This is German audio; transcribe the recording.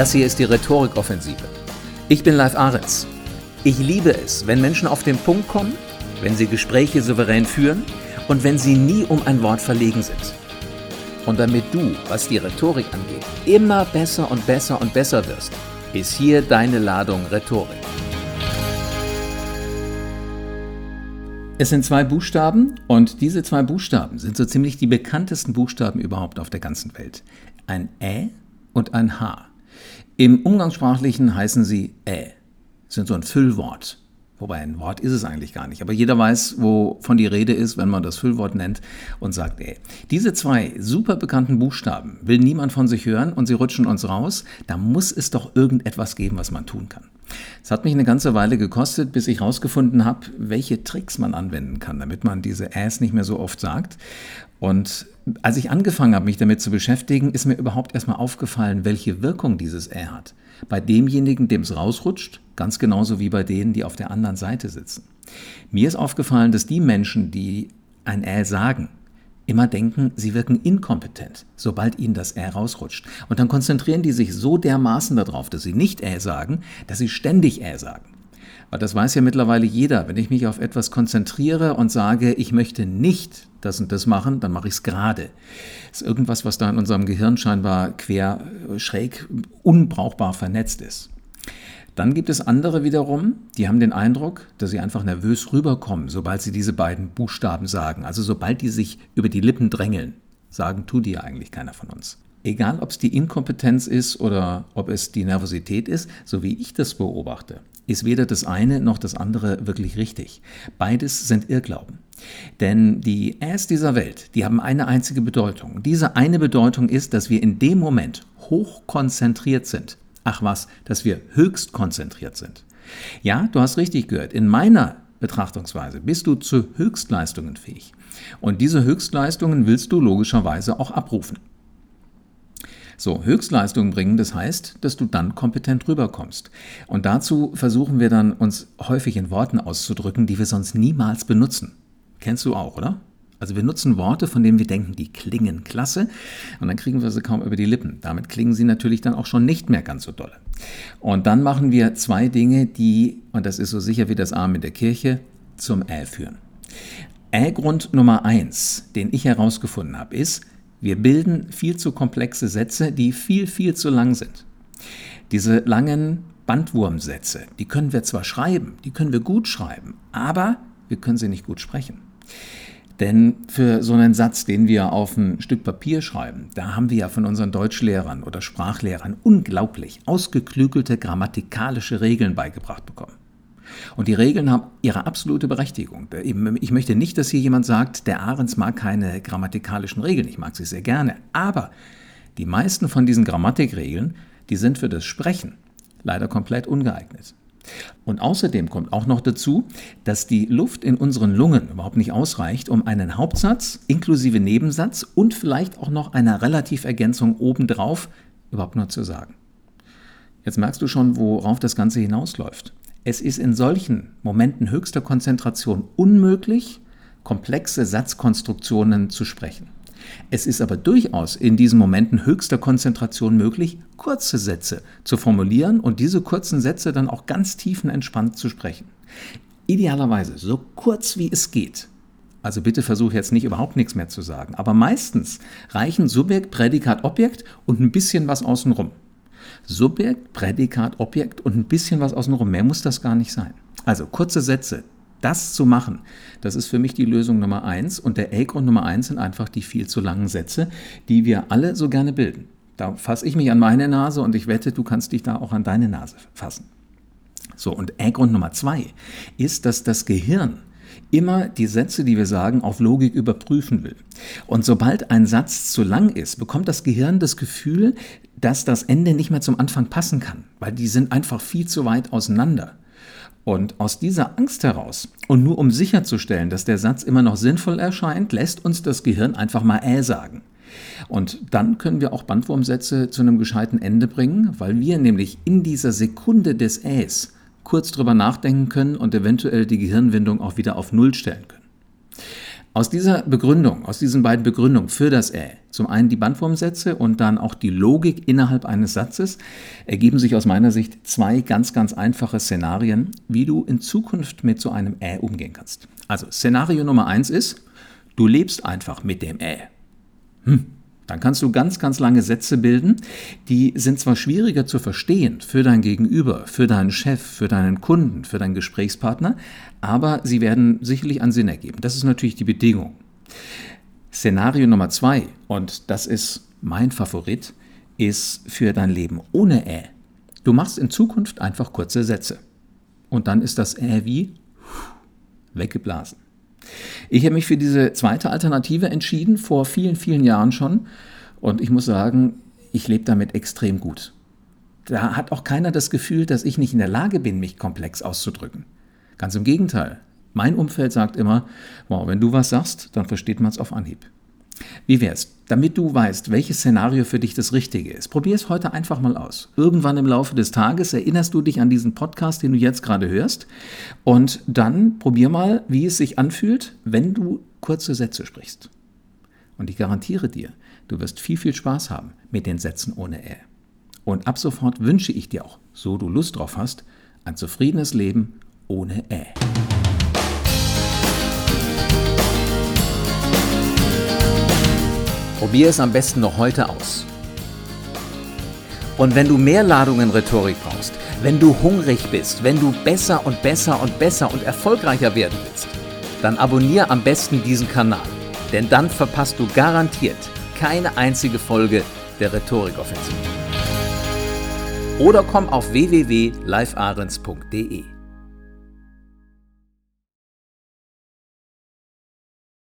Das hier ist die Rhetorikoffensive. Ich bin Live Ahrens. Ich liebe es, wenn Menschen auf den Punkt kommen, wenn sie Gespräche souverän führen und wenn sie nie um ein Wort verlegen sind. Und damit du, was die Rhetorik angeht, immer besser und besser und besser wirst, ist hier deine Ladung Rhetorik. Es sind zwei Buchstaben und diese zwei Buchstaben sind so ziemlich die bekanntesten Buchstaben überhaupt auf der ganzen Welt. Ein Ä und ein H. Im Umgangssprachlichen heißen sie Ä. Sind so ein Füllwort. Wobei ein Wort ist es eigentlich gar nicht. Aber jeder weiß, wovon die Rede ist, wenn man das Füllwort nennt und sagt, ey, diese zwei super bekannten Buchstaben will niemand von sich hören und sie rutschen uns raus. Da muss es doch irgendetwas geben, was man tun kann. Es hat mich eine ganze Weile gekostet, bis ich herausgefunden habe, welche Tricks man anwenden kann, damit man diese Äs nicht mehr so oft sagt. Und als ich angefangen habe, mich damit zu beschäftigen, ist mir überhaupt erstmal aufgefallen, welche Wirkung dieses Ä hat. Bei demjenigen, dem es rausrutscht, ganz genauso wie bei denen, die auf der anderen Seite sitzen. Mir ist aufgefallen, dass die Menschen, die ein Ä sagen, immer denken, sie wirken inkompetent, sobald ihnen das Ä rausrutscht. Und dann konzentrieren die sich so dermaßen darauf, dass sie nicht Ä sagen, dass sie ständig Ä sagen. Weil das weiß ja mittlerweile jeder. Wenn ich mich auf etwas konzentriere und sage, ich möchte nicht das und das machen, dann mache ich es gerade. Das ist irgendwas, was da in unserem Gehirn scheinbar quer, äh, schräg, unbrauchbar vernetzt ist. Dann gibt es andere wiederum, die haben den Eindruck, dass sie einfach nervös rüberkommen, sobald sie diese beiden Buchstaben sagen. Also sobald die sich über die Lippen drängeln. Sagen tut die ja eigentlich keiner von uns. Egal, ob es die Inkompetenz ist oder ob es die Nervosität ist, so wie ich das beobachte, ist weder das eine noch das andere wirklich richtig. Beides sind Irrglauben. Denn die Äs dieser Welt, die haben eine einzige Bedeutung. Diese eine Bedeutung ist, dass wir in dem Moment hoch konzentriert sind. Ach was, dass wir höchst konzentriert sind. Ja, du hast richtig gehört. In meiner Betrachtungsweise bist du zu Höchstleistungen fähig. Und diese Höchstleistungen willst du logischerweise auch abrufen. So, Höchstleistungen bringen, das heißt, dass du dann kompetent rüberkommst. Und dazu versuchen wir dann, uns häufig in Worten auszudrücken, die wir sonst niemals benutzen. Kennst du auch, oder? Also wir nutzen Worte, von denen wir denken, die klingen klasse und dann kriegen wir sie kaum über die Lippen. Damit klingen sie natürlich dann auch schon nicht mehr ganz so dolle. Und dann machen wir zwei Dinge, die, und das ist so sicher wie das Arm in der Kirche, zum Ä führen. Ä-Grund Nummer eins, den ich herausgefunden habe, ist, wir bilden viel zu komplexe Sätze, die viel, viel zu lang sind. Diese langen Bandwurmsätze, die können wir zwar schreiben, die können wir gut schreiben, aber wir können sie nicht gut sprechen. Denn für so einen Satz, den wir auf ein Stück Papier schreiben, da haben wir ja von unseren Deutschlehrern oder Sprachlehrern unglaublich ausgeklügelte grammatikalische Regeln beigebracht bekommen. Und die Regeln haben ihre absolute Berechtigung. Ich möchte nicht, dass hier jemand sagt, der Ahrens mag keine grammatikalischen Regeln. Ich mag sie sehr gerne. Aber die meisten von diesen Grammatikregeln, die sind für das Sprechen leider komplett ungeeignet. Und außerdem kommt auch noch dazu, dass die Luft in unseren Lungen überhaupt nicht ausreicht, um einen Hauptsatz inklusive Nebensatz und vielleicht auch noch einer Relativergänzung obendrauf überhaupt nur zu sagen. Jetzt merkst du schon, worauf das Ganze hinausläuft. Es ist in solchen Momenten höchster Konzentration unmöglich, komplexe Satzkonstruktionen zu sprechen. Es ist aber durchaus in diesen Momenten höchster Konzentration möglich, kurze Sätze zu formulieren und diese kurzen Sätze dann auch ganz tiefenentspannt zu sprechen. Idealerweise so kurz wie es geht. Also bitte versuche jetzt nicht überhaupt nichts mehr zu sagen, aber meistens reichen Subjekt, Prädikat, Objekt und ein bisschen was außenrum. Subjekt, Prädikat, Objekt und ein bisschen was außenrum. Mehr muss das gar nicht sein. Also kurze Sätze. Das zu machen, das ist für mich die Lösung Nummer eins. Und der A-Grund Nummer eins sind einfach die viel zu langen Sätze, die wir alle so gerne bilden. Da fasse ich mich an meine Nase und ich wette, du kannst dich da auch an deine Nase fassen. So, und A-Grund Nummer zwei ist, dass das Gehirn immer die Sätze, die wir sagen, auf Logik überprüfen will. Und sobald ein Satz zu lang ist, bekommt das Gehirn das Gefühl, dass das Ende nicht mehr zum Anfang passen kann, weil die sind einfach viel zu weit auseinander. Und aus dieser Angst heraus und nur um sicherzustellen, dass der Satz immer noch sinnvoll erscheint, lässt uns das Gehirn einfach mal äh sagen. Und dann können wir auch Bandwurmsätze zu einem gescheiten Ende bringen, weil wir nämlich in dieser Sekunde des Äs kurz drüber nachdenken können und eventuell die Gehirnwindung auch wieder auf Null stellen können. Aus dieser Begründung, aus diesen beiden Begründungen für das Ä, zum einen die Bandformsätze und dann auch die Logik innerhalb eines Satzes, ergeben sich aus meiner Sicht zwei ganz, ganz einfache Szenarien, wie du in Zukunft mit so einem Ä umgehen kannst. Also Szenario Nummer eins ist, du lebst einfach mit dem Ä. Hm, dann kannst du ganz, ganz lange Sätze bilden, die sind zwar schwieriger zu verstehen für dein Gegenüber, für deinen Chef, für deinen Kunden, für deinen Gesprächspartner, aber sie werden sicherlich einen Sinn ergeben. Das ist natürlich die Bedingung. Szenario Nummer zwei, und das ist mein Favorit, ist für dein Leben ohne Ä. Du machst in Zukunft einfach kurze Sätze. Und dann ist das Ä wie weggeblasen. Ich habe mich für diese zweite Alternative entschieden, vor vielen, vielen Jahren schon. Und ich muss sagen, ich lebe damit extrem gut. Da hat auch keiner das Gefühl, dass ich nicht in der Lage bin, mich komplex auszudrücken. Ganz im Gegenteil. Mein Umfeld sagt immer, wow, wenn du was sagst, dann versteht man es auf Anhieb. Wie wär's? Damit du weißt, welches Szenario für dich das Richtige ist, probier es heute einfach mal aus. Irgendwann im Laufe des Tages erinnerst du dich an diesen Podcast, den du jetzt gerade hörst, und dann probier mal, wie es sich anfühlt, wenn du kurze Sätze sprichst. Und ich garantiere dir, du wirst viel, viel Spaß haben mit den Sätzen ohne Ä. Und ab sofort wünsche ich dir auch, so du Lust drauf hast, ein zufriedenes Leben ohne Ä. Probier es am besten noch heute aus. Und wenn du mehr Ladungen Rhetorik brauchst, wenn du hungrig bist, wenn du besser und besser und besser und erfolgreicher werden willst, dann abonniere am besten diesen Kanal. Denn dann verpasst du garantiert keine einzige Folge der Rhetorikoffensive. Oder komm auf www.livearens.de.